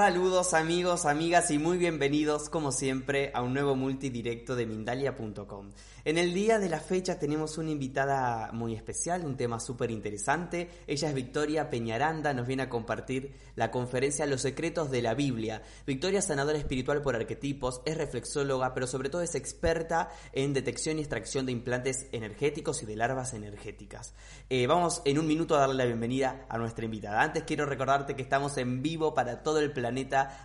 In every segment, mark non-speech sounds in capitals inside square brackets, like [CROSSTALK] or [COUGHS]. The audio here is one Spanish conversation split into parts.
Saludos amigos, amigas y muy bienvenidos como siempre a un nuevo multidirecto de Mindalia.com. En el día de la fecha tenemos una invitada muy especial, un tema súper interesante. Ella es Victoria Peñaranda, nos viene a compartir la conferencia Los secretos de la Biblia. Victoria sanadora espiritual por arquetipos, es reflexóloga, pero sobre todo es experta en detección y extracción de implantes energéticos y de larvas energéticas. Eh, vamos en un minuto a darle la bienvenida a nuestra invitada. Antes quiero recordarte que estamos en vivo para todo el planeta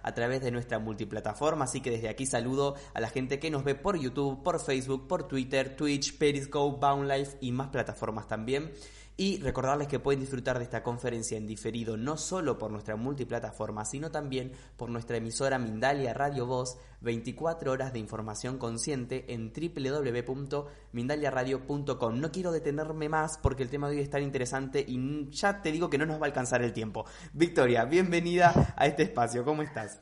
a través de nuestra multiplataforma, así que desde aquí saludo a la gente que nos ve por YouTube, por Facebook, por Twitter Twitch, Periscope, Boundlife y más plataformas también. Y recordarles que pueden disfrutar de esta conferencia en diferido no solo por nuestra multiplataforma, sino también por nuestra emisora Mindalia Radio Voz, 24 horas de información consciente en www.mindaliaradio.com. No quiero detenerme más porque el tema de hoy es tan interesante y ya te digo que no nos va a alcanzar el tiempo. Victoria, bienvenida a este espacio. ¿Cómo estás?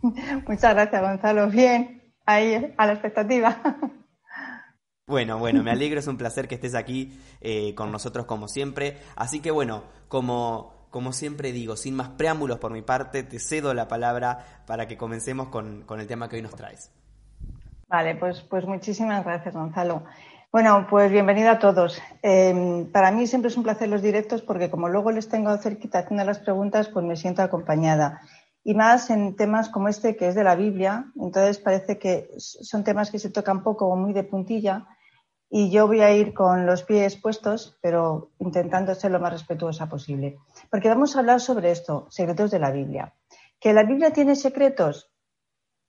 Muchas gracias, Gonzalo. Bien, ahí a la expectativa. Bueno, bueno, me alegro, es un placer que estés aquí eh, con nosotros como siempre. Así que bueno, como, como siempre digo, sin más preámbulos por mi parte, te cedo la palabra para que comencemos con, el tema que hoy nos traes. Vale, pues, pues muchísimas gracias, Gonzalo. Bueno, pues bienvenido a todos. Em, para mí siempre es un placer los directos porque como luego les tengo cerquita haciendo las preguntas, pues me siento acompañada. Y más en temas como este, que es de la Biblia. Entonces parece que son temas que se tocan poco o muy de puntilla y yo voy a ir con los pies puestos, pero intentando ser lo más respetuosa posible. Porque vamos a hablar sobre esto, secretos de la Biblia. ¿Que la Biblia tiene secretos?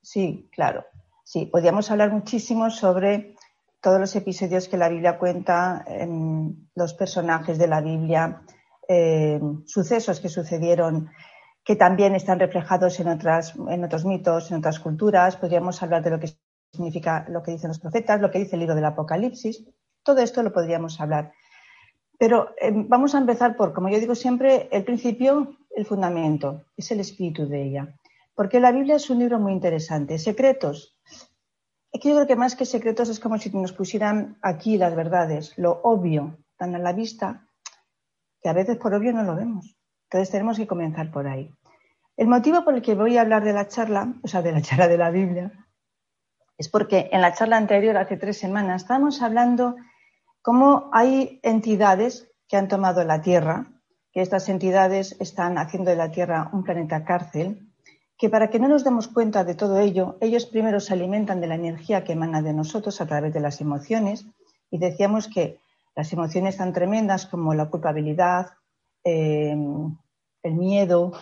Sí, claro. Sí, podríamos hablar muchísimo sobre todos los episodios que la Biblia cuenta, los personajes de la Biblia, sucesos que sucedieron que también están reflejados en, otras, en otros mitos, en otras culturas. Podríamos hablar de lo que significa lo que dicen los profetas, lo que dice el libro del Apocalipsis. Todo esto lo podríamos hablar. Pero eh, vamos a empezar por, como yo digo siempre, el principio, el fundamento, es el espíritu de ella. Porque la Biblia es un libro muy interesante. Secretos. Es que yo creo que más que secretos es como si nos pusieran aquí las verdades, lo obvio, tan a la vista, que a veces por obvio no lo vemos. Entonces tenemos que comenzar por ahí. El motivo por el que voy a hablar de la charla, o sea, de la charla de la Biblia, es porque en la charla anterior, hace tres semanas, estábamos hablando cómo hay entidades que han tomado la Tierra, que estas entidades están haciendo de la Tierra un planeta cárcel, que para que no nos demos cuenta de todo ello, ellos primero se alimentan de la energía que emana de nosotros a través de las emociones, y decíamos que las emociones tan tremendas como la culpabilidad, eh, el miedo,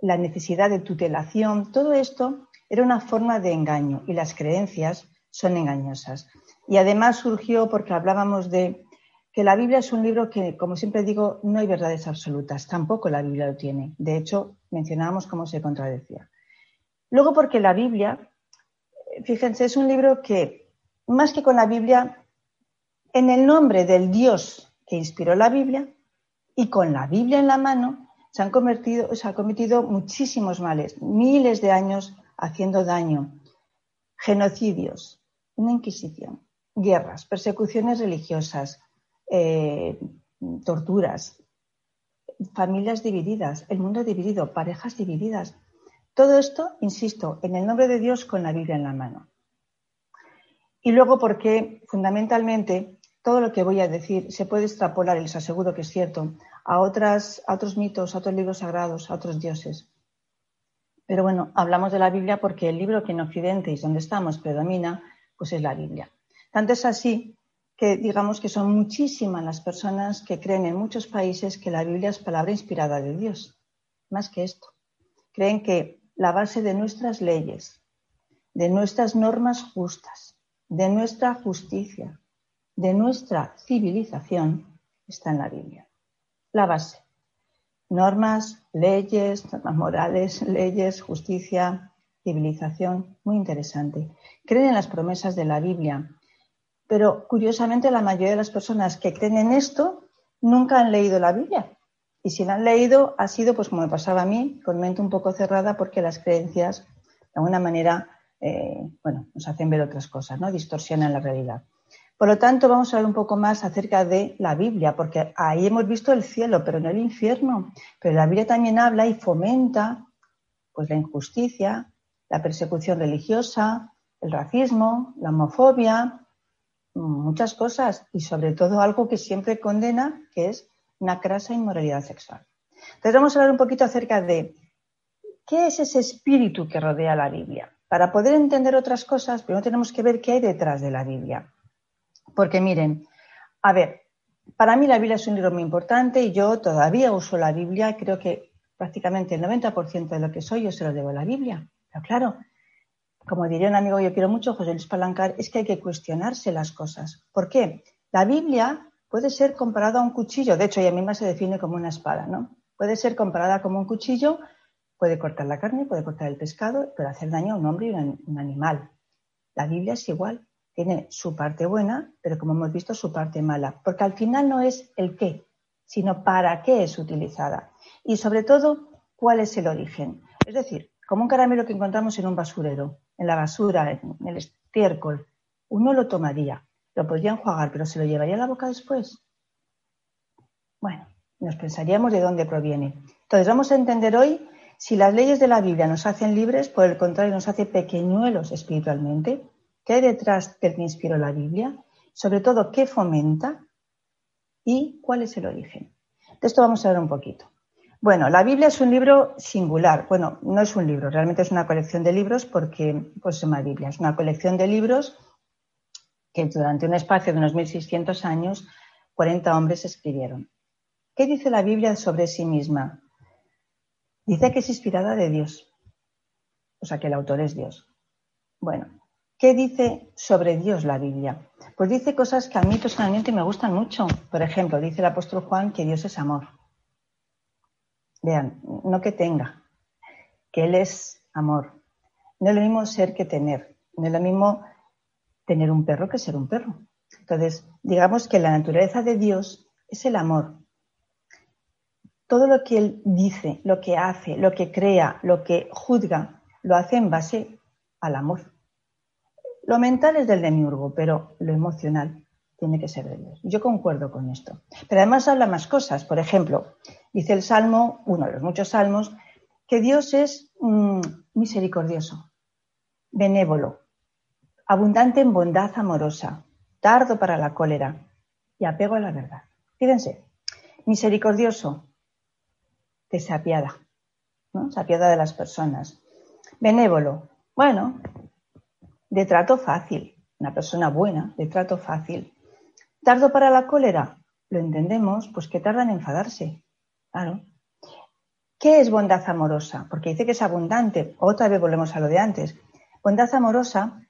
la necesidad de tutelación, todo esto era una forma de engaño y las creencias son engañosas. Y además surgió porque hablábamos de que la Biblia es un libro que, como siempre digo, no hay verdades absolutas, tampoco la Biblia lo tiene. De hecho, mencionábamos cómo se contradecía. Luego porque la Biblia, fíjense, es un libro que, más que con la Biblia, en el nombre del Dios que inspiró la Biblia y con la Biblia en la mano, se han, convertido, se han cometido muchísimos males, miles de años haciendo daño, genocidios, una inquisición, guerras, persecuciones religiosas, eh, torturas, familias divididas, el mundo dividido, parejas divididas. Todo esto, insisto, en el nombre de Dios con la Biblia en la mano. Y luego porque fundamentalmente todo lo que voy a decir se puede extrapolar, y les aseguro que es cierto, a, otras, a otros mitos, a otros libros sagrados, a otros dioses. Pero bueno, hablamos de la Biblia porque el libro que en Occidente y donde estamos predomina, pues es la Biblia. Tanto es así que digamos que son muchísimas las personas que creen en muchos países que la Biblia es palabra inspirada de Dios. Más que esto. Creen que la base de nuestras leyes, de nuestras normas justas, de nuestra justicia, de nuestra civilización está en la Biblia. La base normas, leyes, normas morales, leyes, justicia, civilización, muy interesante. Creen en las promesas de la Biblia, pero curiosamente la mayoría de las personas que creen en esto nunca han leído la Biblia. Y si la han leído, ha sido, pues como me pasaba a mí, con mente un poco cerrada, porque las creencias, de alguna manera, eh, bueno, nos hacen ver otras cosas, ¿no? Distorsionan la realidad. Por lo tanto, vamos a hablar un poco más acerca de la Biblia, porque ahí hemos visto el cielo, pero no el infierno. Pero la Biblia también habla y fomenta Pues la injusticia, la persecución religiosa, el racismo, la homofobia, muchas cosas y sobre todo algo que siempre condena, que es una crasa inmoralidad sexual. Entonces vamos a hablar un poquito acerca de qué es ese espíritu que rodea la Biblia. Para poder entender otras cosas, primero tenemos que ver qué hay detrás de la Biblia. Porque miren, a ver, para mí la Biblia es un libro muy importante y yo todavía uso la Biblia. Creo que prácticamente el 90% de lo que soy yo se lo debo a la Biblia. Pero claro, como diría un amigo yo quiero mucho, José Luis Palancar, es que hay que cuestionarse las cosas. ¿Por qué? La Biblia puede ser comparada a un cuchillo. De hecho, ella misma se define como una espada, ¿no? Puede ser comparada como un cuchillo, puede cortar la carne, puede cortar el pescado, pero hacer daño a un hombre y a un animal. La Biblia es igual. Tiene su parte buena, pero como hemos visto, su parte mala. Porque al final no es el qué, sino para qué es utilizada. Y sobre todo, cuál es el origen. Es decir, como un caramelo que encontramos en un basurero, en la basura, en el estiércol, uno lo tomaría, lo podría enjuagar, pero ¿se lo llevaría a la boca después? Bueno, nos pensaríamos de dónde proviene. Entonces vamos a entender hoy si las leyes de la Biblia nos hacen libres, por el contrario, nos hace pequeñuelos espiritualmente, qué hay detrás del que inspiró la Biblia, sobre todo qué fomenta y cuál es el origen. De esto vamos a ver un poquito. Bueno, la Biblia es un libro singular. Bueno, no es un libro, realmente es una colección de libros porque pues, se llama Biblia. Es una colección de libros que durante un espacio de unos 1.600 años 40 hombres escribieron. ¿Qué dice la Biblia sobre sí misma? Dice que es inspirada de Dios, o sea que el autor es Dios. Bueno, ¿qué dice sobre Dios la Biblia? Pues dice cosas que a mí personalmente me gustan mucho. Por ejemplo, dice el apóstol Juan que Dios es amor. Vean, no que tenga, que Él es amor. No es lo mismo ser que tener. No es lo mismo tener un perro que ser un perro. Entonces, digamos que la naturaleza de Dios es el amor. Todo lo que Él dice, lo que hace, lo que crea, lo que juzga, lo hace en base al amor. Lo mental es del demiurgo, pero lo emocional tiene que ser de Dios. Yo concuerdo con esto. Pero además habla más cosas. Por ejemplo, dice el Salmo, uno de los muchos salmos, que Dios es mm, misericordioso, benévolo, abundante en bondad amorosa, tardo para la cólera y apego a la verdad. Fíjense, misericordioso, que se apiada, ¿no? se apiada de las personas. Benévolo, bueno, de trato fácil, una persona buena, de trato fácil. Tardo para la cólera, lo entendemos, pues que tarda en enfadarse. Claro. ¿Qué es bondad amorosa? Porque dice que es abundante. Otra vez volvemos a lo de antes. Bondad amorosa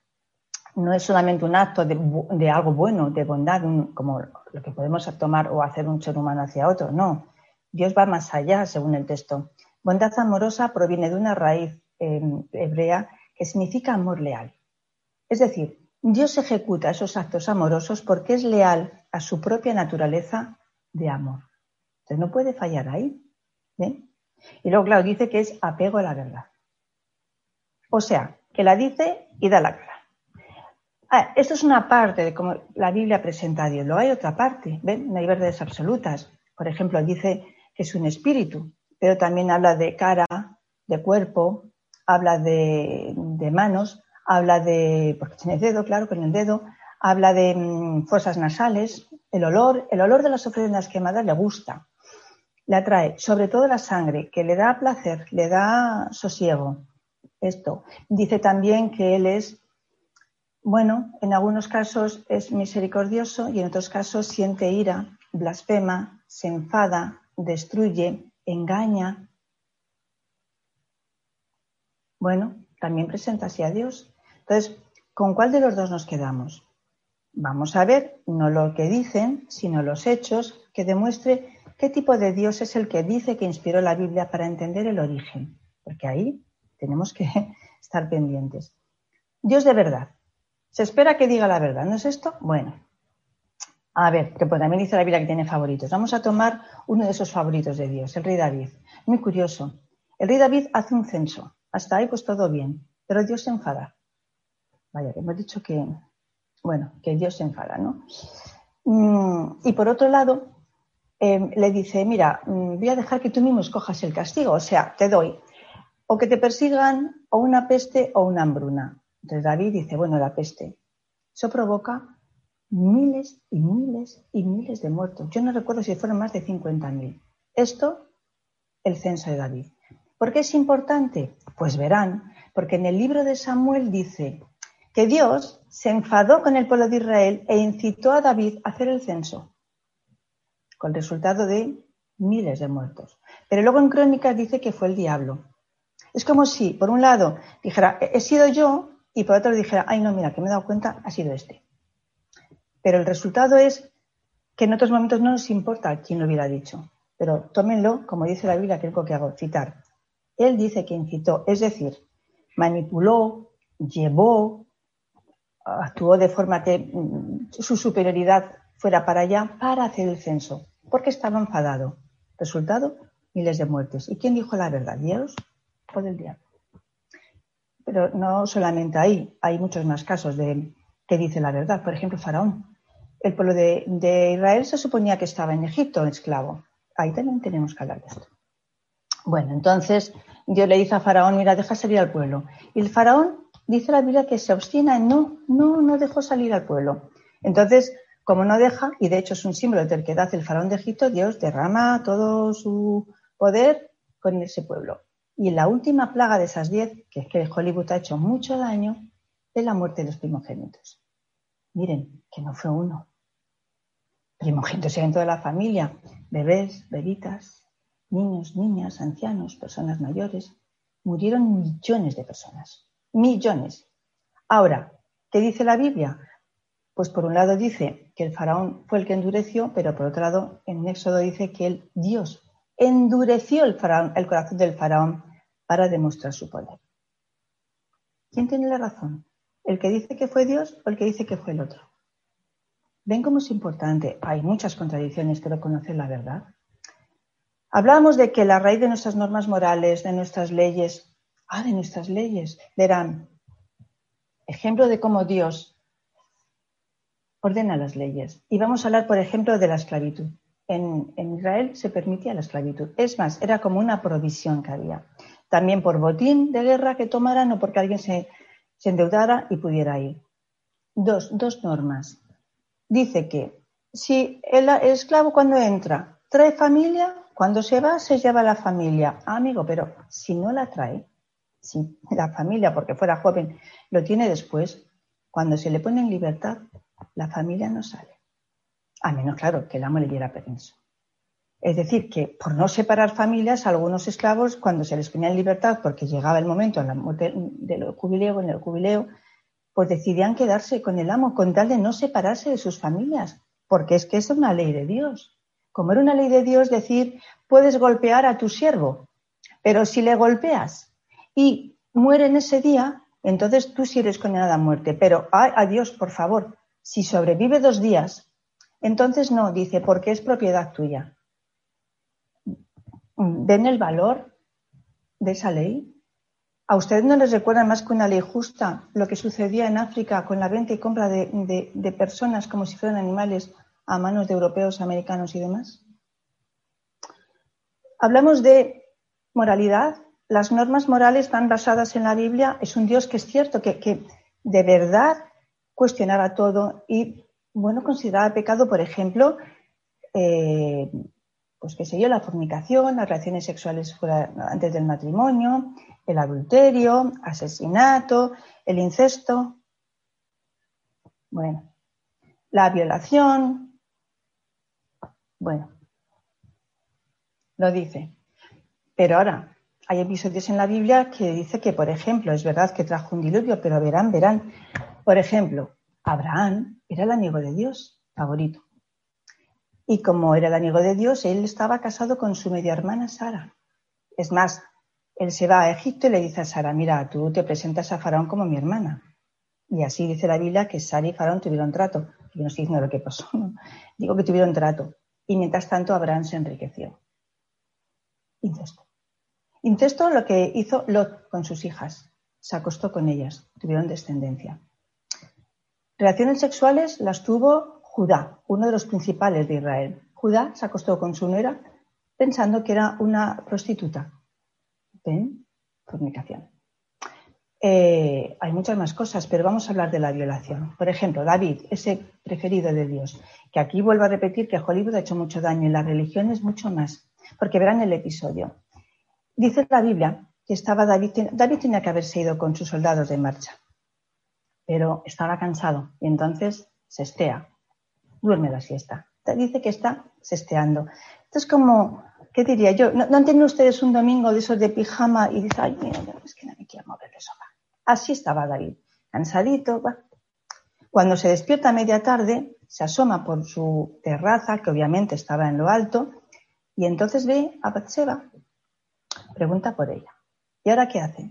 no es solamente un acto de, algo bueno, de bondad, como lo que podemos tomar o hacer un ser humano hacia otro. No, Dios va más allá, según el texto. Bondad amorosa proviene de una raíz em, hebrea que significa amor leal. Es decir, Dios ejecuta esos actos amorosos porque es leal a su propia naturaleza de amor. Entonces no puede fallar ahí. Y luego, claro, dice que es apego a la verdad. O sea, que la dice y da la cara. Ah, esto es una parte de cómo la Biblia presenta a Dios. Lo hay otra parte, ¿ven? No hay verdades absolutas. Por ejemplo, dice que es un espíritu, pero también habla de cara, de cuerpo, habla de, manos, habla de, porque tiene dedo, claro, con el dedo, habla de mm, fosas nasales, el olor, el olor de las ofrendas quemadas le gusta, le atrae, sobre todo la sangre, que le da placer, le da sosiego. Esto. Dice también que él es bueno, en algunos casos es misericordioso y en otros casos siente ira, blasfema, se enfada, destruye, engaña. Bueno, también presenta así a Dios. Entonces, ¿con cuál de los dos nos quedamos? Vamos a ver no lo que dicen, sino los hechos que demuestre qué tipo de Dios es el que dice que inspiró la Biblia para entender el origen, porque ahí tenemos que [LAUGHS] estar pendientes. Dios de verdad, se espera que diga la verdad, ¿no es esto? Bueno, a ver, que pues también dice la Biblia que tiene favoritos. Vamos a tomar uno de esos favoritos de Dios, el rey David. Muy curioso. El rey David hace un censo. Hasta ahí pues todo bien, pero Dios se enfada. Vaya, hemos dicho que, bueno, que Dios se enfada, ¿no? Mm, y por otro lado, em, le dice, mira, mm, voy a dejar que tú mismo escojas el castigo, o sea, te doy o que te persigan o una peste o una hambruna. Entonces David dice, bueno, la peste. Eso provoca miles y miles y miles de muertos. Yo no recuerdo si fueron más de 50.000. Esto, el censo de David. ¿Por qué es importante? Pues verán, porque en el libro de Samuel dice que Dios se enfadó con el pueblo de Israel e incitó a David a hacer el censo, con resultado de miles de muertos. Pero luego en Crónicas dice que fue el diablo. Es como si, por un lado, dijera, he sido yo, y por otro dijera, ay, no, mira, que me he dado cuenta, ha sido este. Pero el resultado es que en otros momentos no nos importa quién lo hubiera dicho. Pero tómenlo, como dice la Biblia, que es lo que hago, citar. Él dice que incitó, es decir, manipuló, llevó, actuó de forma que mm, su superioridad fuera para allá para hacer el censo, porque estaba enfadado. Resultado, miles de muertes. ¿Y quién dijo la verdad? ¿Dios o del diablo? Pero no solamente ahí, hay muchos más casos de que dice la verdad. Por ejemplo, Faraón. El pueblo de, de Israel se suponía que estaba en Egipto, esclavo. Ahí también tenemos que hablar de esto. Bueno, entonces Dios le dice a Faraón, mira, deja salir al pueblo. Y el Faraón dice la Biblia que se obstina en no, no, no dejó salir al pueblo. Entonces, como no deja, y de hecho es un símbolo de terquedad el faraón de Egipto, Dios derrama todo su poder con ese pueblo. Y la última plaga de esas diez, que es que Hollywood ha hecho mucho daño, es la muerte de los primogénitos. Miren, que no fue uno. Primogénitos en toda la familia, bebés, bebitas, niños, niñas, ancianos, personas mayores, murieron millones de personas. Millones. Ahora, ¿qué dice la Biblia? Pues por un lado dice que el faraón fue el que endureció, pero por otro lado en Éxodo dice que el Dios endureció el, corazón del faraón para demostrar su poder. ¿Quién tiene la razón? ¿El que dice que fue Dios o el que dice que fue el otro? ¿Ven cómo es importante? Hay muchas contradicciones, pero conocer la verdad. Hablamos de que la raíz de nuestras normas morales, de nuestras leyes, ah, de nuestras leyes, verán, ejemplo de cómo Dios ordena las leyes. Y vamos a hablar, por ejemplo, de la esclavitud. En, Israel se permitía la esclavitud. Es más, era como una provisión que había. También por botín de guerra que tomaran o porque alguien se, endeudara y pudiera ir. Dos, dos normas. Dice que si el esclavo cuando entra trae familia, cuando se va, se lleva la familia. Ah, amigo, pero si no la trae, si la familia, porque fuera joven, lo tiene después, cuando se le pone en libertad, la familia no sale. A menos, claro, que el amo le diera permiso. Es decir, que por no separar familias, algunos esclavos, cuando se les ponía en libertad, porque llegaba el momento del jubileo, en el jubileo, pues decidían quedarse con el amo con tal de no separarse de sus familias, porque es que es una ley de Dios como era una ley de Dios, decir, puedes golpear a tu siervo, pero si le golpeas y muere en ese día, entonces tú sí eres condenada a muerte. Pero, ay, a Dios, por favor, si sobrevive dos días, entonces no, dice, porque es propiedad tuya. ¿Ven el valor de esa ley? ¿A ustedes no les recuerda más que una ley justa lo que sucedía en África con la venta y compra de personas como si fueran animales a manos de europeos, americanos y demás? Hablamos de moralidad. Las normas morales están basadas en la Biblia. Es un Dios que es cierto, que, de verdad cuestionaba todo y, bueno, consideraba pecado, por ejemplo, eh, pues qué sé yo, la fornicación, las relaciones sexuales fuera, antes del matrimonio, el adulterio, asesinato, el incesto, bueno, la violación, bueno, lo dice. Pero ahora, hay episodios en la Biblia que dice que, por ejemplo, es verdad que trajo un diluvio, pero verán, verán. Por ejemplo, Abraham era el amigo de Dios, favorito. Y como era el amigo de Dios, él estaba casado con su media hermana Sara. Es más, él se va a Egipto y le dice a Sara, mira, tú te presentas a Faraón como mi hermana. Y así dice la Biblia que Sara y Faraón tuvieron trato. Yo no estoy diciendo lo que pasó, [LAUGHS] digo que tuvieron trato y mientras tanto Abraham se enriqueció. Incesto. Incesto lo que hizo Lot con sus hijas. Se acostó con ellas, tuvieron descendencia. Relaciones sexuales las tuvo Judá, uno de los principales de Israel. Judá se acostó con su nuera pensando que era una prostituta. ¿Ven? fornicación. Eh, hay muchas más cosas, pero vamos a hablar de la violación. Por ejemplo, David, ese preferido de Dios, que aquí vuelvo a repetir que Hollywood ha hecho mucho daño y la religión es mucho más, porque verán el episodio. Dice la Biblia que estaba David, David tenía que haberse ido con sus soldados de marcha, pero estaba cansado y entonces se estea, duerme la siesta. Dice que está sesteando. Entonces, como, ¿qué diría yo? ¿No, ¿no ustedes un domingo de esos de pijama y dice, ay, mira, es que no me quiero mover de sofá? Así estaba David, cansadito. Cuando se despierta a media tarde, se asoma por su terraza, que obviamente estaba en lo alto, y entonces ve a Batseba. Pregunta por ella. ¿Y ahora qué hace?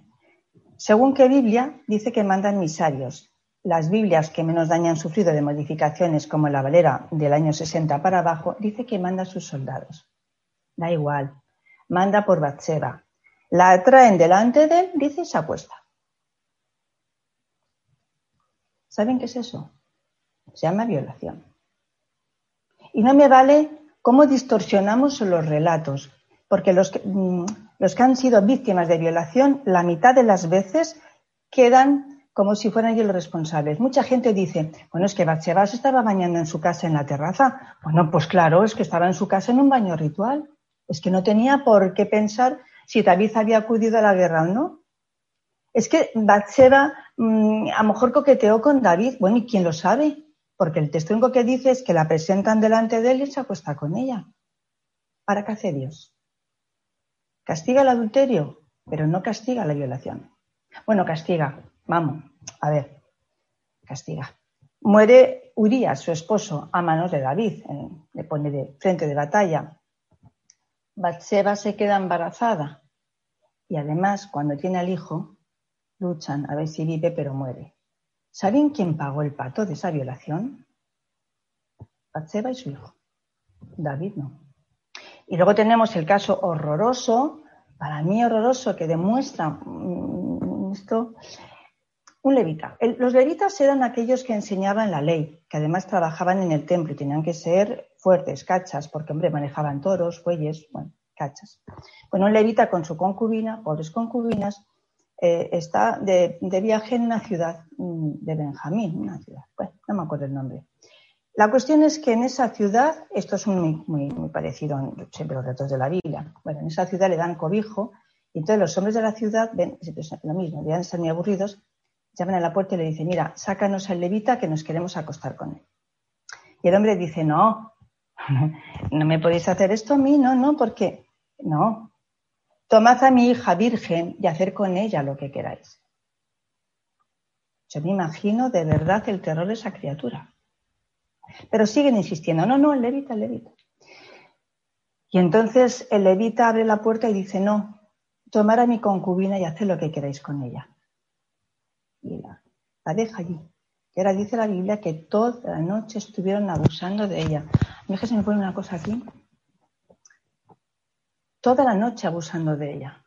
Según qué Biblia, dice que mandan misarios. Las Biblias que menos daño han sufrido de modificaciones, como la Valera del año 60 para abajo, dice que manda a sus soldados. Da igual. Manda por Batseba. La traen delante de él, dice, y se apuesta. ¿Saben qué es eso? Se llama violación. Y no me vale cómo distorsionamos los relatos, porque los que, mm, los que han sido víctimas de violación, la mitad de las veces quedan como si fueran ellos los responsables. Mucha gente dice, bueno, es que Batseba se estaba bañando en su casa en la terraza. Bueno, pues claro, es que estaba en su casa en un baño ritual. Es que no tenía por qué pensar si David había acudido a la guerra o no. Es que Batseba mm, a lo mejor coqueteó con David. Bueno, ¿y quién lo sabe? Porque el texto que dice es que la presentan delante de él y se acuesta con ella. ¿Para qué hace Dios? Castiga el adulterio, pero no castiga la violación. Bueno, castiga. Vamos, a ver. Castiga. Muere Urias, su esposo, a manos de David. le pone de frente de batalla. Batseba se queda embarazada. Y además, cuando tiene al hijo, luchan a ver si vive, pero muere. ¿Saben quién pagó el pato de esa violación? Batseba y su hijo. David no. Y luego tenemos el caso horroroso, para mí horroroso, que demuestra mm, esto, un levita. los levitas eran aquellos que enseñaban la ley, que además trabajaban en el templo y tenían que ser fuertes, cachas, porque, hombre, manejaban toros, bueyes, bueno, cachas. Bueno, un levita con su concubina, pobres concubinas, eh, está de, viaje en una ciudad mm, de Benjamín, una ciudad, bueno, no me acuerdo el nombre. La cuestión es que en esa ciudad, esto es muy, muy, parecido a siempre los retos de la Biblia, bueno, en esa ciudad le dan cobijo y entonces los hombres de la ciudad ven lo mismo, ya están muy aburridos, llaman a la puerta y le dicen, mira, sácanos al levita que nos queremos acostar con él. Y el hombre dice, no, [LAUGHS] no me podéis hacer esto a mí, no, no, porque no, Tomad a mi hija virgen y hacer con ella lo que queráis. Yo me imagino de verdad el terror de esa criatura. Pero siguen insistiendo, no, no, el levita, el levita. Y entonces el levita abre la puerta y dice, no, tomar a mi concubina y hacer lo que queráis con ella. Y la, deja allí. Y ahora dice la Biblia que toda la noche estuvieron abusando de ella. A se me pone una cosa aquí toda la noche abusando de ella.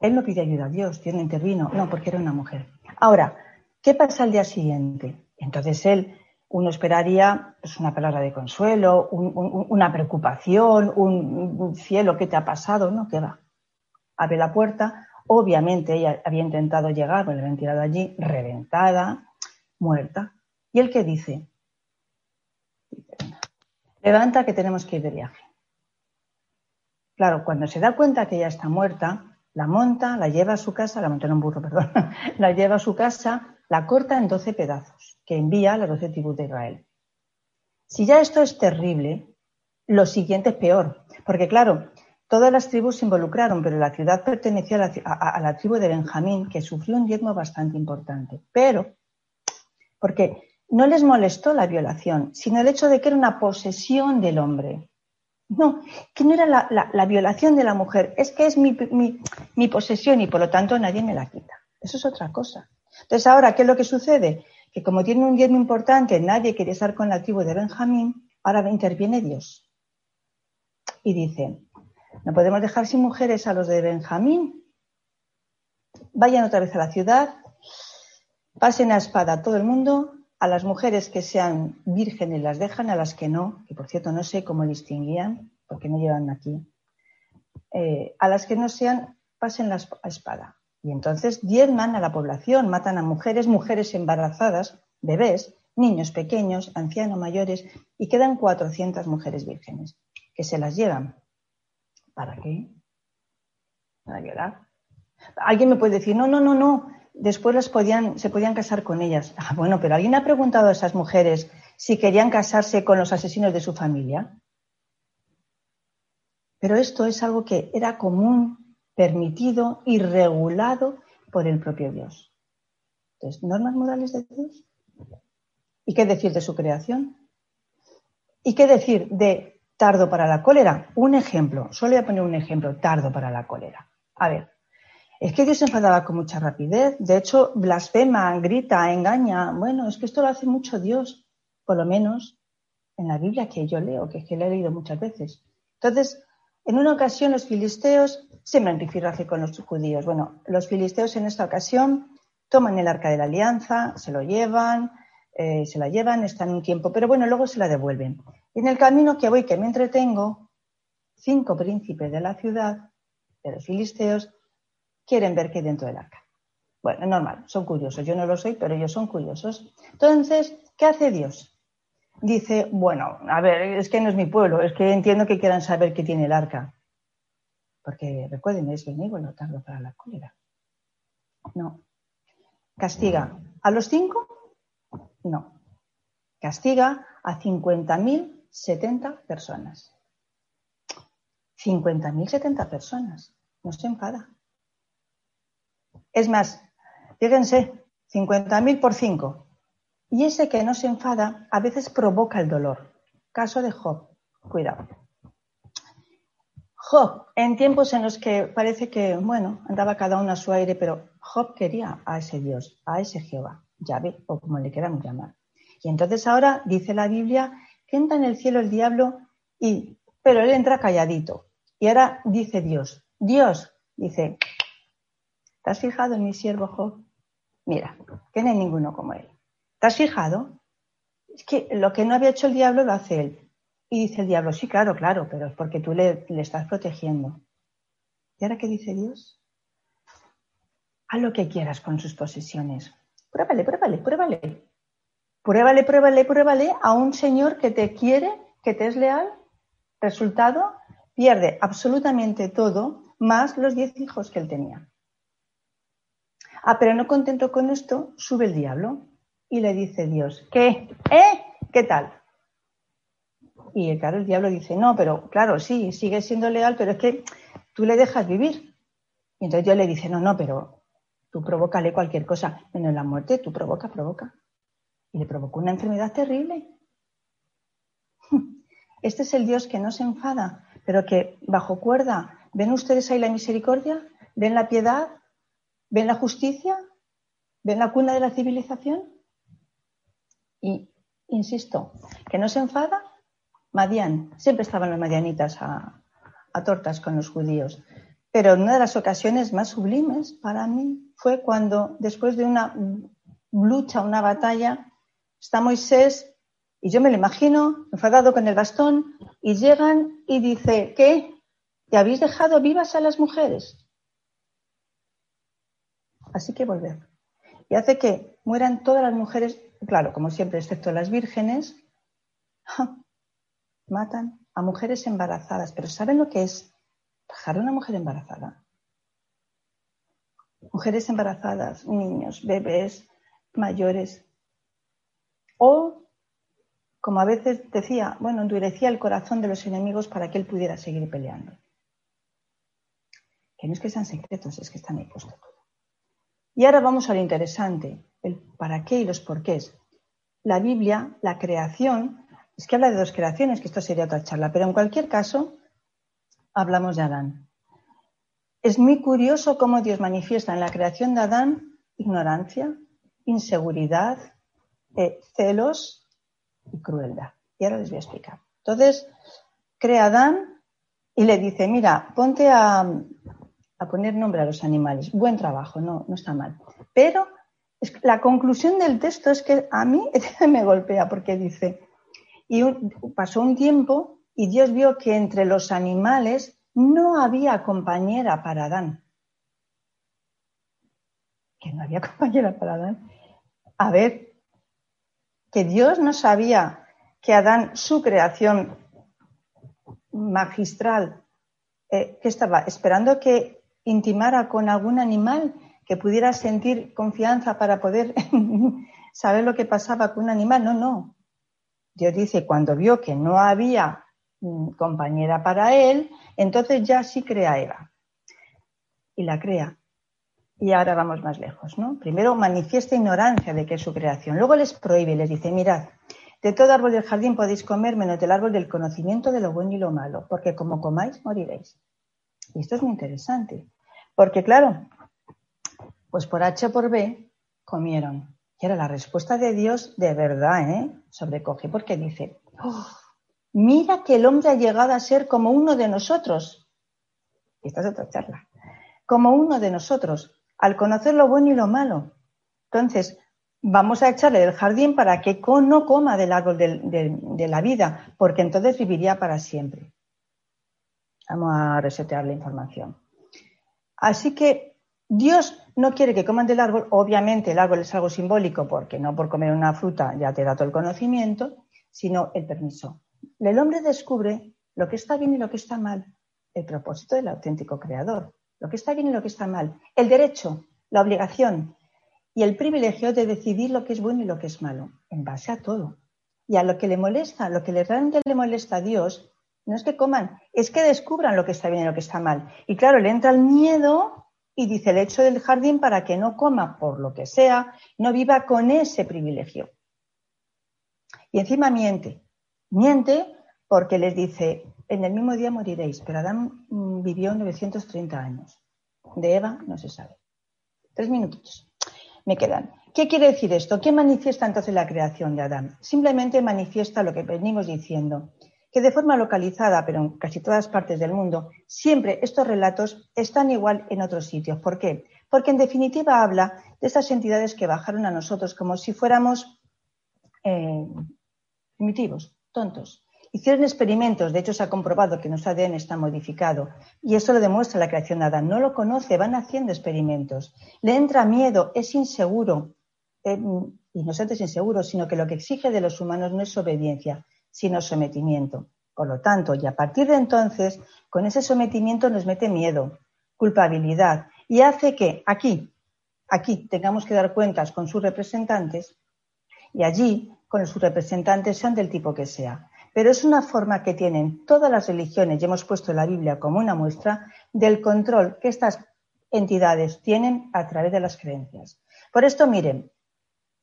Él no pide ayuda a Dios, Dios no intervino, no, porque era una mujer. Ahora, ¿qué pasa al día siguiente? Entonces él, uno esperaría pues, una palabra de consuelo, una preocupación, un, cielo, ¿qué te ha pasado? No, ¿qué va? Abre la puerta, obviamente ella había intentado llegar, le habían tirado allí, reventada, muerta. ¿Y él qué dice? Levanta que tenemos que ir de viaje. Claro, cuando se da cuenta que ella está muerta, la monta, la lleva a su casa, la monta en un burro, perdón, [LAUGHS] la lleva a su casa, la corta en doce pedazos, que envía a las doce tribus de Israel. Si ya esto es terrible, lo siguiente es peor, porque claro, todas las tribus se involucraron, pero la ciudad pertenecía a la, a la tribu de Benjamín, que sufrió un diezmo bastante importante. Pero, porque no les molestó la violación, sino el hecho de que era una posesión del hombre. No, que no era la, violación de la mujer, es que es mi, posesión y por lo tanto nadie me la quita. Eso es otra cosa. Entonces ahora, ¿qué es lo que sucede? Que como tiene un diezmo importante, nadie quería estar con la tribu de Benjamín, ahora interviene Dios. Y dice, no podemos dejar sin mujeres a los de Benjamín. Vayan otra vez a la ciudad, pasen a espada a todo el mundo a las mujeres que sean vírgenes las dejan, a las que no, que por cierto no sé cómo distinguían, porque no llevan aquí, eh, a las que no sean, pasen la espada. Y entonces diezman a la población, matan a mujeres, mujeres embarazadas, bebés, niños pequeños, ancianos mayores, y quedan 400 mujeres vírgenes, que se las llevan. ¿Para qué? Para llorar. Alguien me puede decir, no, no, no, no, después las podían, se podían casar con ellas. Ah, bueno, pero ¿alguien ha preguntado a esas mujeres si querían casarse con los asesinos de su familia? Pero esto es algo que era común, permitido y regulado por el propio Dios. Entonces, normas morales de Dios. ¿Y qué decir de su creación? ¿Y qué decir de tardo para la cólera? Un ejemplo, solo voy a poner un ejemplo, tardo para la cólera. A ver, es que Dios se enfadaba con mucha rapidez, de hecho blasfema, grita, engaña. Bueno, es que esto lo hace mucho Dios, por lo menos en la Biblia que yo leo, que es que la he leído muchas veces. Entonces, en una ocasión los filisteos siembran rifirrafe con los judíos. Bueno, los filisteos en esta ocasión toman el arca de la alianza, se lo llevan, eh, se la llevan, están un tiempo, pero bueno, luego se la devuelven. Y en el camino que voy, que me entretengo, cinco príncipes de la ciudad, de los filisteos, quieren ver qué hay dentro del arca. Bueno, normal, son curiosos. Yo no lo soy, pero ellos son curiosos. Entonces, ¿qué hace Dios? Dice, bueno, a ver, es que no es mi pueblo, es que entiendo que quieran saber qué tiene el arca. Porque recuerden, es benévolo, tardo para la cólera. No. Castiga a los cinco no. Castiga a 50.070 personas. 50.070 personas. No se enfada. Es más, fíjense, 50.000 por 5. Y ese que no se enfada a veces provoca el dolor. Caso de Job. Cuidado. Job, en tiempos en los que parece que, bueno, andaba cada uno a su aire, pero Job quería a ese Dios, a ese Jehová llave o como le queramos llamar. Y entonces ahora dice la Biblia que entra en el cielo el diablo y, pero él entra calladito. Y ahora dice Dios, Dios dice, ¿te has fijado en mi siervo Job? Mira, que no hay ninguno como él. ¿Te has fijado? Es que lo que no había hecho el diablo lo hace él. Y dice el diablo, sí, claro, claro, pero es porque tú le, le estás protegiendo. ¿Y ahora qué dice Dios? Haz lo que quieras con sus posesiones, Pruébale, pruébale, pruébale. Pruébale, pruébale, pruébale a un señor que te quiere, que te es leal. Resultado, pierde absolutamente todo, más los diez hijos que él tenía. Ah, pero no contento con esto, sube el diablo y le dice Dios, ¿qué? ¿Eh? ¿Qué tal? Y claro, el diablo dice, no, pero claro, sí, sigue siendo leal, pero es que tú le dejas vivir. Y entonces Dios le dice, no, no, pero Tú provócale cualquier cosa, menos la muerte, tú provoca, provoca. Y le provocó una enfermedad terrible. [LAUGHS] Este es el Dios que no se enfada, pero que bajo cuerda. ¿Ven ustedes ahí la misericordia? ¿Ven la piedad? ¿Ven la justicia? ¿Ven la cuna de la civilización? Y insisto, que no se enfada. Madián, siempre estaban los madianitas a, tortas con los judíos. Pero una de las ocasiones más sublimes para mí fue cuando, después de una lucha, una batalla, está Moisés, y yo me lo imagino, enfadado con el bastón, y llegan y dice, ¿qué? ¿Te habéis dejado vivas a las mujeres? Así que volver. Y hace que mueran todas las mujeres, claro, como siempre, excepto las vírgenes, matan a mujeres embarazadas. Pero ¿saben lo que es dejar a una mujer embarazada. Mujeres embarazadas, niños, bebés, mayores. O, como a veces decía, bueno, endurecía el corazón de los enemigos para que él pudiera seguir peleando. Que no es que sean secretos, es que están ahí puesto todo. Y ahora vamos a lo interesante, el para qué y los porqués. La Biblia, la creación, es que habla de dos creaciones, que esto sería otra charla, pero en cualquier caso, hablamos de Adán. Es muy curioso cómo Dios manifiesta en la creación de Adán ignorancia, inseguridad, eh, celos y crueldad. Y ahora les voy a explicar. Entonces, crea Adán y le dice, mira, ponte a, poner nombre a los animales. Buen trabajo, no, no está mal. Pero la conclusión del texto es que a mí [LAUGHS] me golpea porque dice, y pasó un tiempo y Dios vio que entre los animales no había compañera para Adán. que no había [LAUGHS] compañera para Adán. A ver, que Dios no sabía que Adán, su creación magistral, eh, que estaba esperando que intimara con algún animal que pudiera sentir confianza para poder [LAUGHS] saber lo que pasaba con un animal. No, no. Dios dice, cuando vio que no había mm, compañera para él, entonces ya sí crea Eva. Y la crea. Y ahora vamos más lejos, ¿no? Primero manifiesta ignorancia de que es su creación. Luego les prohíbe, les dice, mirad, de todo árbol del jardín podéis comer menos del árbol del conocimiento de lo bueno y lo malo, porque como comáis, moriréis. Y esto es muy interesante, porque claro, pues por H o por B comieron. Y era la respuesta de Dios de verdad, ¿eh? Sobrecoge, porque dice, oh, mira que el hombre ha llegado a ser como uno de nosotros. Y esta es otra charla. Como uno de nosotros, al conocer lo bueno y lo malo. Entonces, vamos a echarle del jardín para que no coma del árbol de, la vida, porque entonces viviría para siempre. Vamos a resetear la información. Así que Dios no quiere que coman del árbol. Obviamente el árbol es algo simbólico porque no por comer una fruta ya te da todo el conocimiento, sino el permiso. El hombre descubre lo que está bien y lo que está mal, el propósito del auténtico creador lo que está bien y lo que está mal, el derecho, la obligación y el privilegio de decidir lo que es bueno y lo que es malo, en base a todo. Y a lo que le molesta, lo que realmente le molesta a Dios, no es que coman, es que descubran lo que está bien y lo que está mal. Y claro, le entra el miedo y dice el hecho del jardín para que no coma por lo que sea, no viva con ese privilegio. Y encima miente. Miente porque les dice, en el mismo día moriréis, pero Adán mm, vivió 930 años. De Eva no se sabe. Tres minutos. Me quedan. ¿Qué quiere decir esto? ¿Qué manifiesta entonces la creación de Adán? Simplemente manifiesta lo que venimos diciendo, que de forma localizada, pero en casi todas partes del mundo, siempre estos relatos están igual en otros sitios. ¿Por qué? Porque en definitiva habla de estas entidades que bajaron a nosotros como si fuéramos eh, primitivos, tontos, Hicieron experimentos, de hecho se ha comprobado que nuestro ADN está modificado y eso lo demuestra la creación de Adán. No lo conoce, van haciendo experimentos. Le entra miedo, es inseguro. Eh, y no es inseguro, sino que lo que exige de los humanos no es obediencia, sino sometimiento. Por lo tanto, y a partir de entonces, con ese sometimiento nos mete miedo, culpabilidad y hace que aquí, aquí tengamos que dar cuentas con sus representantes y allí con sus representantes sean del tipo que sea pero es una forma que tienen todas las religiones, y hemos puesto la Biblia como una muestra, del control que estas entidades tienen a través de las creencias. Por esto, miren,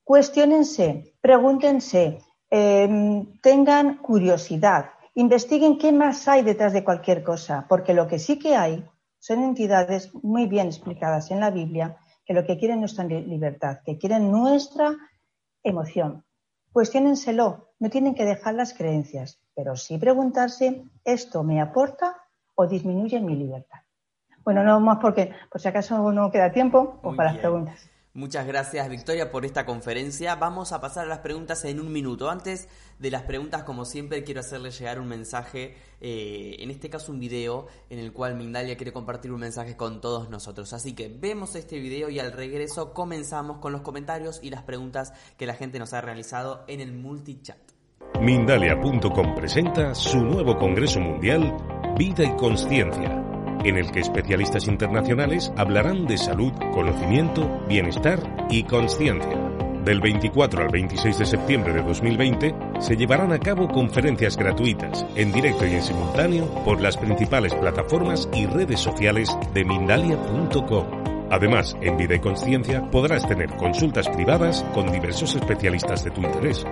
cuestionense, pregúntense, em, tengan curiosidad, investiguen qué más hay detrás de cualquier cosa, porque lo que sí que hay son entidades muy bien explicadas en la Biblia que lo que quieren es nuestra libertad, que quieren nuestra emoción. Cuestiónenselo, no tienen que dejar las creencias, pero sí preguntarse, ¿esto me aporta o disminuye mi libertad? Bueno, no más porque por si acaso no queda tiempo, pues para las preguntas. Muchas gracias Victoria por esta conferencia. Vamos a pasar a las preguntas en un minuto. Antes de las preguntas, como siempre, quiero hacerle llegar un mensaje, eh, en este caso un video, en el cual Mindalia quiere compartir un mensaje con todos nosotros. Así que vemos este video y al regreso comenzamos con los comentarios y las preguntas que la gente nos ha realizado en el multichat. Mindalia.com presenta su nuevo Congreso Mundial Vida y Consciencia, en el que especialistas internacionales hablarán de salud, conocimiento, bienestar y consciencia. Del 24 al 26 de septiembre de 2020 se llevarán a cabo conferencias gratuitas, en directo y en simultáneo, por las principales plataformas y redes sociales de Mindalia.com. Además, en Vida y Consciencia podrás tener consultas privadas con diversos especialistas de tu interés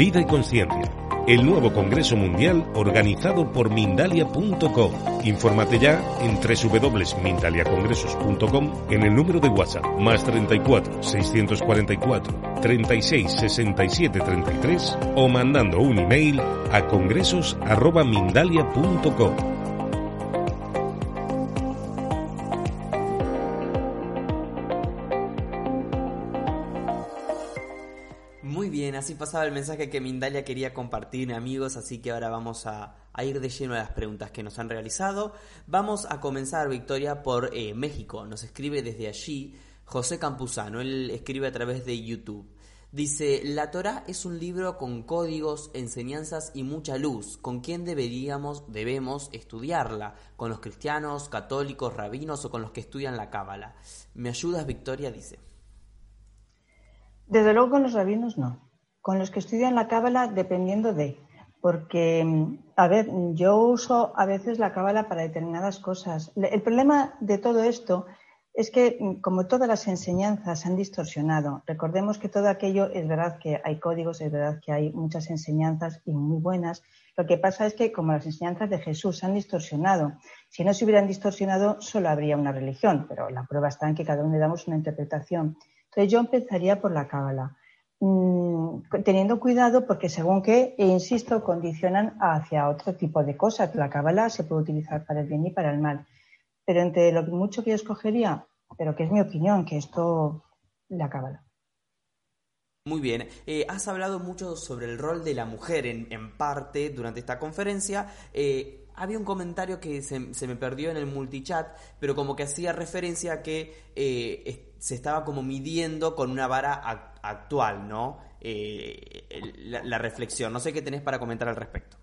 Vida y Conciencia, el nuevo Congreso Mundial organizado por Mindalia.com. Infórmate ya en www.mindaliacongresos.com en el número de WhatsApp más 34 644 36 67 33 o mandando un email a congresos.mindalia.com. así pasaba el mensaje que Mindalia quería compartir, amigos, así que ahora vamos a, ir de lleno a las preguntas que nos han realizado. Vamos a comenzar, Victoria, por eh, México. Nos escribe desde allí José Campuzano, él escribe a través de YouTube. Dice, la Torah es un libro con códigos, enseñanzas y mucha luz. ¿Con quién deberíamos, debemos estudiarla? ¿Con los cristianos, católicos, rabinos o con los que estudian la Cábala? ¿Me ayudas, Victoria? Dice. Desde luego con los rabinos no. Con los que estudian la Cábala dependiendo de. Porque, a ver, yo uso a veces la Cábala para determinadas cosas. El problema de todo esto es que, mm, como todas las enseñanzas se han distorsionado, recordemos que todo aquello es verdad que hay códigos, es verdad que hay muchas enseñanzas y muy buenas. Lo que pasa es que, como las enseñanzas de Jesús se han distorsionado, si no se hubieran distorsionado, solo habría una religión, pero la prueba está en que cada uno le damos una interpretación. Entonces, yo empezaría por la Cábala, mm, teniendo cuidado porque, según que, insisto, condicionan hacia otro tipo de cosas. La Cábala se puede utilizar para el bien y para el mal pero entre lo mucho que yo escogería, pero que es mi opinión, que esto le acaba. Muy bien, eh, has hablado mucho sobre el rol de la mujer en, parte durante esta conferencia. Eh, había un comentario que se, me perdió en el multichat, pero como que hacía referencia a que eh, se estaba como midiendo con una vara actual, ¿no? La, la, reflexión. No sé qué tenés para comentar al respecto.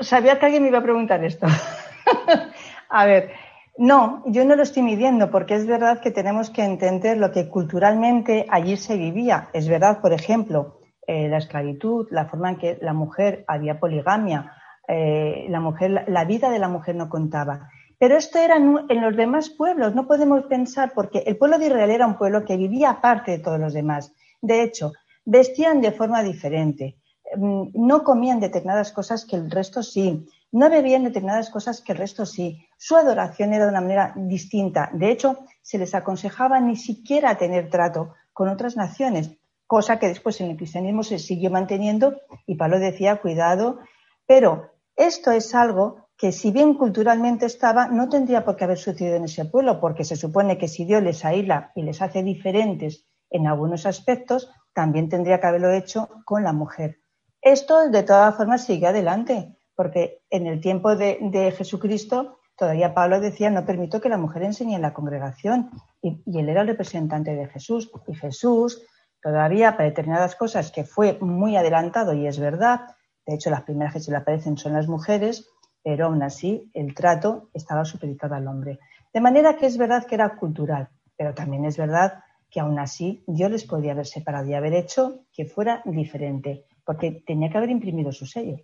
Sabía que alguien me iba a preguntar esto. [LAUGHS] A ver, no, yo no lo estoy midiendo porque es verdad que tenemos que entender lo que culturalmente allí se vivía. Es verdad, por ejemplo, eh, la esclavitud, la forma en que la mujer había poligamia, eh, la mujer, la vida de la mujer no contaba. Pero esto era en los demás pueblos. No podemos pensar porque el pueblo de Israel era un pueblo que vivía aparte de todos los demás. De hecho, vestían de forma diferente. Mm, no comían determinadas cosas que el resto sí no bebían determinadas cosas que el resto sí. Su adoración era de una manera distinta. De hecho, se les aconsejaba ni siquiera tener trato con otras naciones, cosa que después en el cristianismo se siguió manteniendo y Pablo decía, cuidado, pero esto es algo que si bien culturalmente estaba, no tendría por qué haber sucedido en ese pueblo, porque se supone que si Dios les aísla y les hace diferentes en algunos aspectos, también tendría que haberlo hecho con la mujer. Esto, de todas formas, sigue adelante porque en el tiempo de, Jesucristo todavía Pablo decía, no permito que la mujer enseñe en la congregación, y, él era el representante de Jesús, y Jesús todavía para determinadas cosas que fue muy adelantado, y es verdad, de hecho las primeras que se le aparecen son las mujeres, pero aún así el trato estaba supeditado al hombre. De manera que es verdad que era cultural, pero también es verdad que aún así Dios les podía haber separado y haber hecho que fuera diferente, porque tenía que haber imprimido su sello.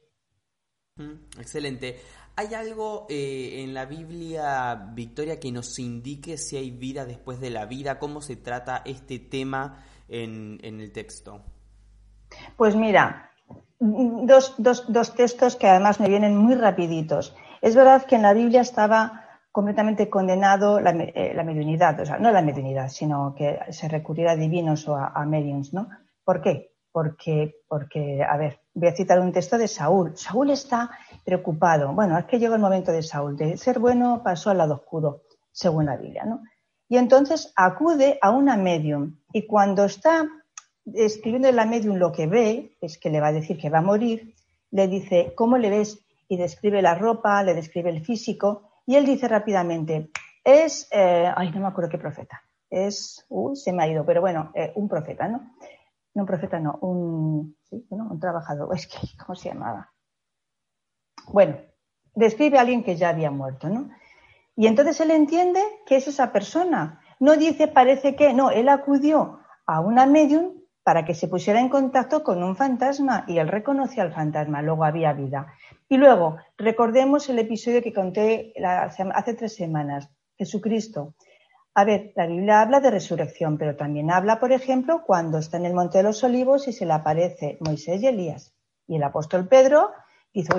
Excelente. ¿Hay algo eh, en la Biblia, Victoria, que nos indique si hay vida después de la vida? ¿Cómo se trata este tema en, el texto? Pues mira, dos, textos que además me vienen muy rapiditos. Es verdad que en la Biblia estaba completamente condenado la, eh, mediunidad, o sea, no la mediunidad, sino que se recurriera a divinos o a, a mediums, ¿no? ¿Por qué? Porque, porque, a ver, voy a citar un texto de Saúl. Saúl está preocupado. Bueno, es que llegó el momento de Saúl. De ser bueno pasó al lado oscuro, según la Biblia, ¿no? Y entonces acude a una medium. Y cuando está escribiendo en la medium lo que ve, es que le va a decir que va a morir, le dice, ¿cómo le ves? Y describe la ropa, le describe el físico. Y él dice rápidamente, es, eh, ay, no me acuerdo qué profeta. Es, uy, se me ha ido, pero bueno, eh, un profeta, ¿no? No, un profeta no, un, sí, un trabajador, [LAUGHS] es que, ¿cómo se llamaba? Bueno, describe a alguien que ya había muerto, ¿no? Y entonces él entiende que es esa persona. No dice parece que, no, él acudió a una medium para que se pusiera en contacto con un fantasma y él reconoció al fantasma, luego había vida. Y luego, recordemos el episodio que conté hace tres semanas, Jesucristo. A ver, la Biblia habla de resurrección, pero también habla, por ejemplo, cuando está en el Monte de los Olivos y se le aparece Moisés y Elías. Y el apóstol Pedro dice,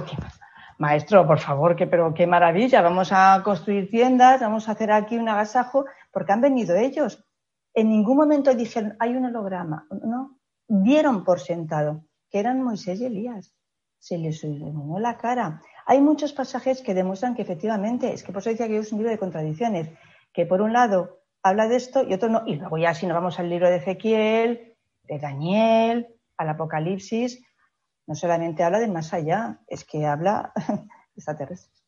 maestro, por favor, que, pero qué maravilla, vamos a construir tiendas, vamos a hacer aquí un agasajo, porque han venido ellos. En ningún momento dijeron, hay un holograma, no, dieron por sentado que eran Moisés y Elías. Se les iluminó la cara. Hay muchos pasajes que demuestran que efectivamente, es que por eso decía que es un libro de contradicciones, que por un lado habla de esto y otro no. Y luego ya si nos vamos al libro de Ezequiel, de Daniel, al Apocalipsis, no solamente habla de más allá, es que habla [LAUGHS] extraterrestres.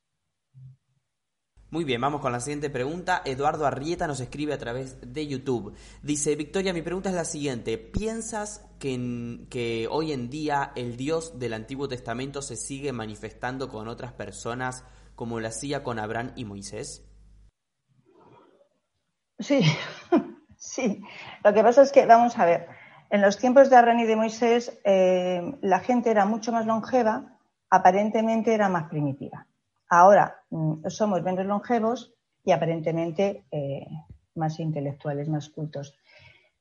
Muy bien, vamos con la siguiente pregunta. Eduardo Arrieta nos escribe a través de YouTube. Dice, Victoria, mi pregunta es la siguiente. ¿Piensas que, hoy en día el Dios del Antiguo Testamento se sigue manifestando con otras personas como lo hacía con Abraham y Moisés? Sí, [LAUGHS] sí. Lo que pasa es que, vamos a ver, en los tiempos de Abraham y de Moisés eh, la gente era mucho más longeva, aparentemente era más primitiva. Ahora mm, somos menos longevos y aparentemente eh, más intelectuales, más cultos.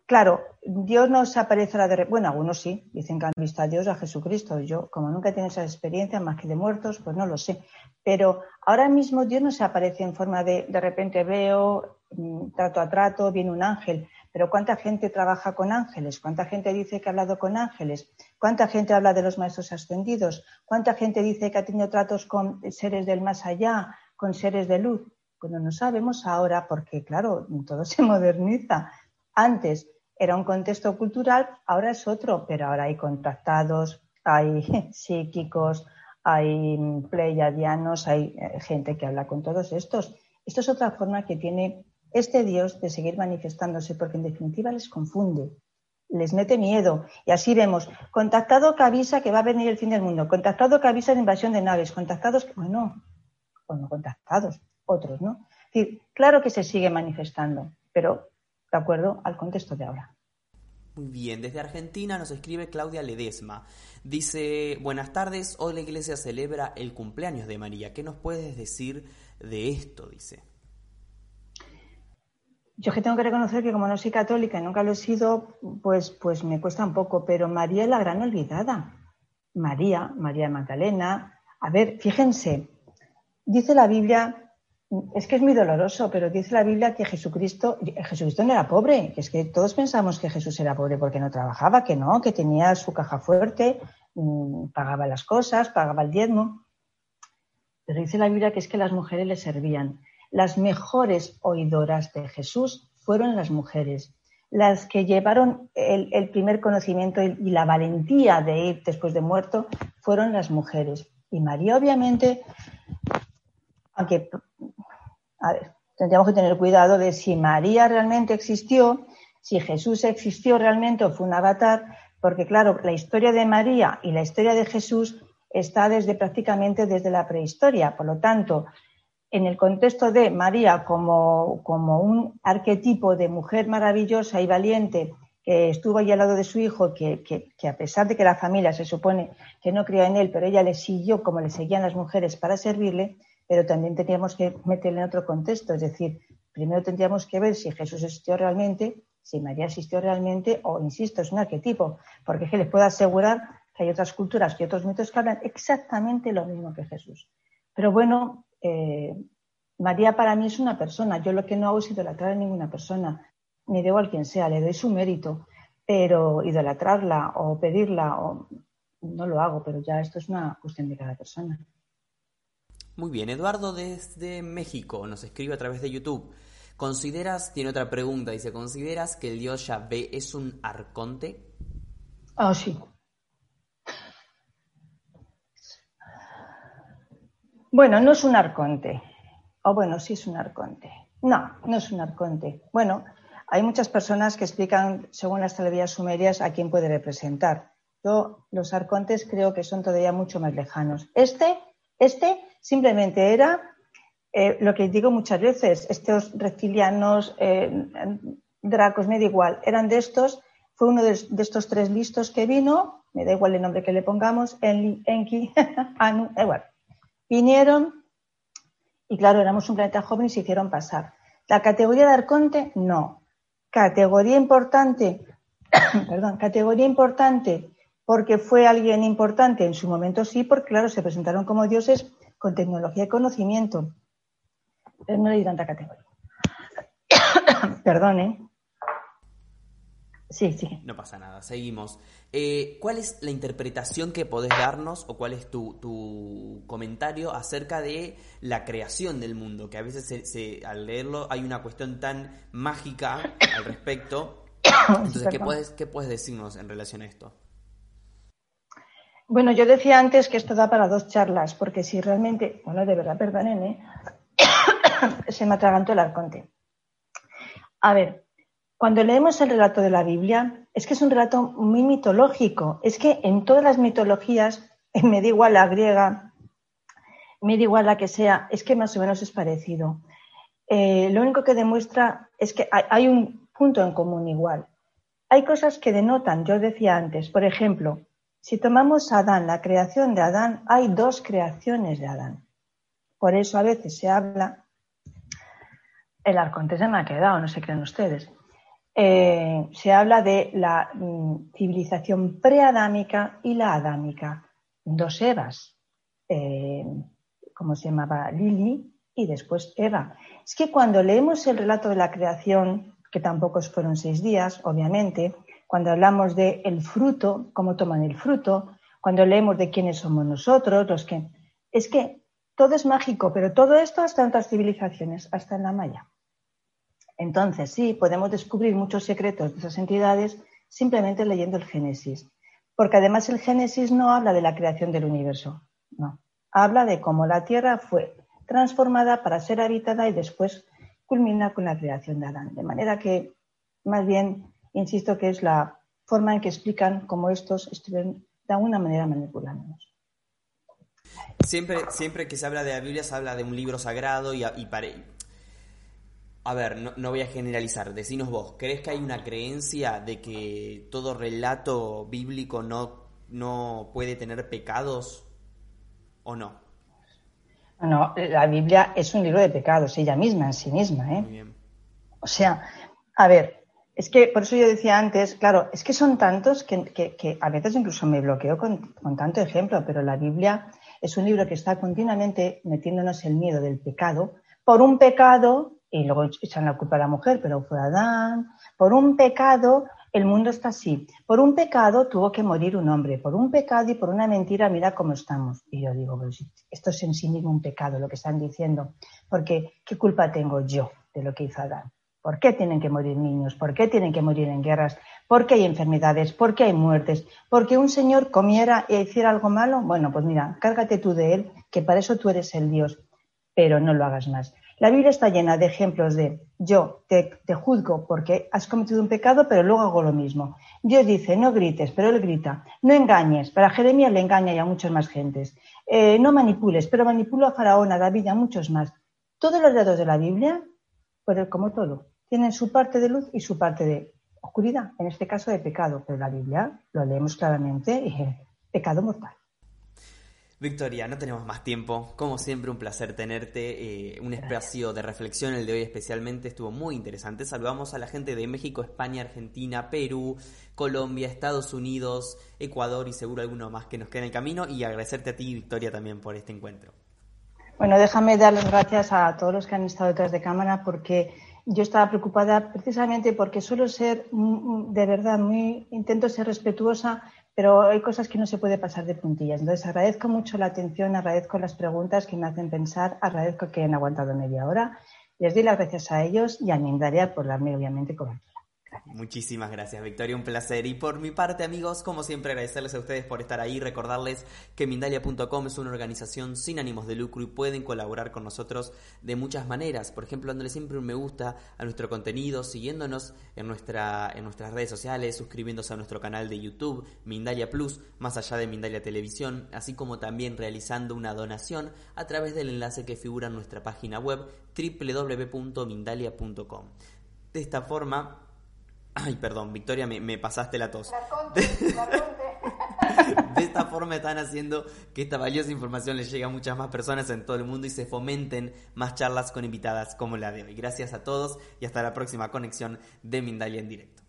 Claro, Dios no se aparece a la de... Bueno, algunos sí, dicen que han visto a Dios, a Jesucristo. Yo, como nunca he tenido esa experiencia más que de muertos, pues no lo sé. Pero ahora mismo Dios no se aparece en forma de, de repente veo, mm, trato a trato, viene un ángel. Pero ¿cuánta gente trabaja con ángeles? ¿Cuánta gente dice que ha hablado con ángeles? ¿Cuánta gente habla de los maestros ascendidos? ¿Cuánta gente dice que ha tenido tratos con seres del más allá, con seres de luz? Bueno, no sabemos ahora porque, claro, todo [LAUGHS] se moderniza. Antes era un contexto cultural, ahora es otro, pero ahora hay contactados, hay [LAUGHS] psíquicos, hay pleiadianos, hay eh, gente que habla con todos estos. Esto es otra forma que tiene este Dios de seguir manifestándose, porque en definitiva les confunde, les mete miedo. Y así vemos, contactado que avisa que va a venir el fin del mundo, contactado que avisa de invasión de naves, contactados que, bueno, bueno, contactados, otros, ¿no? Es decir, claro que se sigue manifestando, pero de acuerdo al contexto de ahora. Muy bien, desde Argentina nos escribe Claudia Ledesma. Dice, buenas tardes, hoy la iglesia celebra el cumpleaños de María. ¿Qué nos puedes decir de esto? Dice. Yo que tengo que reconocer que como no soy católica y nunca lo he sido, pues, pues me cuesta un poco, pero María es la gran olvidada. María, María Magdalena. A ver, fíjense, dice la Biblia es que es muy doloroso, pero dice la Biblia que Jesucristo, Jesucristo no era pobre, que es que todos pensamos que Jesús era pobre porque no trabajaba, que no, que tenía su caja fuerte, mm, pagaba las cosas, pagaba el diezmo. Pero dice la Biblia que es que las mujeres le servían. Las mejores oidoras de Jesús fueron las mujeres, las que llevaron el, el primer conocimiento y la valentía de ir después de muerto fueron las mujeres. Y María, obviamente, aunque tendríamos que tener cuidado de si María realmente existió, si Jesús existió realmente o fue un avatar, porque claro, la historia de María y la historia de Jesús está desde prácticamente desde la prehistoria. Por lo tanto, en el contexto de María como, como un arquetipo de mujer maravillosa y valiente que estuvo ahí al lado de su hijo, que, que, a pesar de que la familia se supone que no creía en él, pero ella le siguió como le seguían las mujeres para servirle, pero también tendríamos que meterle en otro contexto, es decir, primero tendríamos que ver si Jesús existió realmente, si María existió realmente, o insisto, es un arquetipo, porque es que les puedo asegurar que hay otras culturas y otros mitos que hablan exactamente lo mismo que Jesús. Pero bueno, eh, María para mí es una persona, yo lo que no hago es idolatrar a ninguna persona, ni debo a quien sea, le doy su mérito, pero idolatrarla o pedirla, o, no lo hago, pero ya esto es una cuestión de cada persona. Muy bien, Eduardo desde México nos escribe a través de YouTube. ¿Consideras, tiene otra pregunta, dice, ¿consideras que el dios Yahvé es un arconte? Ah, sí. Bueno, no es un arconte. O bueno, sí es un arconte. No, no es un arconte. Bueno, hay muchas personas que explican, según las teorías sumerias, a quién puede representar. Yo, los arcontes creo que son todavía mucho más lejanos. Este, este Simplemente era eh, lo que digo muchas veces, estos reptilianos, eh, dracos, me da igual, eran de estos, fue uno de, estos tres listos que vino, me da igual el nombre que le pongamos, Enki, [LAUGHS] Anu, igual. Vinieron y claro, éramos un planeta joven y se hicieron pasar. La categoría de arconte, no. Categoría importante, [COUGHS] perdón, categoría importante porque fue alguien importante en su momento, sí, porque claro, se presentaron como dioses con tecnología y conocimiento. Pero no le di tanta categoría. [COUGHS] Perdón, ¿eh? Sí, sí. No pasa nada, seguimos. Eh, ¿Cuál es la interpretación que podés darnos o cuál es tu, comentario acerca de la creación del mundo? Que a veces al leerlo hay una cuestión tan mágica al respecto. [COUGHS] Entonces, ¿qué puedes, ¿qué puedes decirnos en relación a esto? Bueno, yo decía antes que esto da para dos charlas, porque si realmente, bueno, de verdad, perdonen, ¿eh? [COUGHS] se me atragantó el arconte. A ver, cuando leemos el relato de la Biblia, es que es un relato muy mitológico. Es que en todas las mitologías, [LAUGHS] me da igual la griega, me da igual la que sea, es que más o menos es parecido. Eh, lo único que demuestra es que hay, un punto en común igual. Hay cosas que denotan, yo decía antes, por ejemplo, si tomamos Adán, la creación de Adán, hay dos creaciones de Adán. Por eso a veces se habla, el arconte se me ha quedado, no se creen ustedes, eh, se habla de la mm, civilización preadámica y la adámica. Dos Evas, eh, como se llamaba Lili y después Eva. Es que cuando leemos el relato de la creación, que tampoco fueron seis días, obviamente, cuando hablamos de el fruto, cómo toman el fruto, cuando leemos de quiénes somos nosotros, los que... Es que todo es mágico, pero todo esto hasta en otras civilizaciones, hasta en la Maya. Entonces, sí, podemos descubrir muchos secretos de esas entidades simplemente leyendo el Génesis. Porque además el Génesis no habla de la creación del universo, no. Habla de cómo la Tierra fue transformada para ser habitada y después culmina con la creación de Adán. De manera que, más bien, insisto que es la forma en que explican cómo estos estuvieron de alguna manera manipulándonos. Siempre, siempre que se habla de la Biblia se habla de un libro sagrado y, y para, a ver, no, voy a generalizar, decinos vos, ¿crees que hay una creencia de que todo relato bíblico no, no puede tener pecados o no? No, la Biblia es un libro de pecados, ella misma, en sí misma. ¿eh? Muy bien. O sea, a ver, es que por eso yo decía antes, claro, es que son tantos que, a veces incluso me bloqueo con, con tanto ejemplo, pero la Biblia es un libro que está continuamente metiéndonos el miedo del pecado por un pecado y luego echan la culpa a la mujer, pero fue Adán. Por un pecado, el mundo está así. Por un pecado tuvo que morir un hombre. Por un pecado y por una mentira, mira cómo estamos. Y yo digo, esto es en sí mismo un pecado, lo que están diciendo. Porque, ¿qué culpa tengo yo de lo que hizo Adán? ¿Por qué tienen que morir niños? ¿Por qué tienen que morir en guerras? ¿Por qué hay enfermedades? ¿Por qué hay muertes? ¿Porque un señor comiera e hiciera algo malo? Bueno, pues mira, cárgate tú de él, que para eso tú eres el Dios, pero no lo hagas más. La Biblia está llena de ejemplos de yo te, juzgo porque has cometido un pecado, pero luego hago lo mismo. Dios dice, no grites, pero él grita. No engañes. Para Jeremías le engaña y a muchas más gentes. Eh, no manipules, pero manipulo a Faraón, a David y a muchos más. Todos los datos de la Biblia, pues como todo, tienen su parte de luz y su parte de oscuridad, en este caso de pecado, pero la Biblia lo leemos claramente, y, [LAUGHS] pecado mortal. Victoria, no tenemos más tiempo. Como siempre, un placer tenerte. Eh, un espacio de reflexión, el de hoy especialmente, estuvo muy interesante. Saludamos a la gente de México, España, Argentina, Perú, Colombia, Estados Unidos, Ecuador y seguro alguno más que nos queda en el camino. Y agradecerte a ti, Victoria, también por este encuentro. Bueno, déjame dar las gracias a todos los que han estado detrás de cámara porque yo estaba preocupada precisamente porque suelo ser de verdad muy, intento ser respetuosa pero hay cosas que no se puede pasar de puntillas. Entonces agradezco mucho la atención, agradezco las preguntas que me hacen pensar, agradezco que hayan aguantado media hora. Les doy las gracias a ellos y a Mindaria por darme obviamente cobertura. Muchísimas gracias, Victoria, un placer. Y por mi parte, amigos, como siempre, agradecerles a ustedes por estar ahí, recordarles que Mindalia.com es una organización sin ánimos de lucro y pueden colaborar con nosotros de muchas maneras. Por ejemplo, dándole siempre un me gusta a nuestro contenido, siguiéndonos en, nuestra, en nuestras redes sociales, suscribiéndose a nuestro canal de YouTube, Mindalia Plus, más allá de Mindalia Televisión, así como también realizando una donación a través del enlace que figura en nuestra página web www.mindalia.com. De esta forma, Ay, perdón, Victoria, me, pasaste la tos. [LAUGHS] de esta forma están haciendo que esta valiosa información les llegue a muchas más personas en todo el mundo y se fomenten más charlas con invitadas como la de hoy. Gracias a todos y hasta la próxima conexión de Mindalia en directo.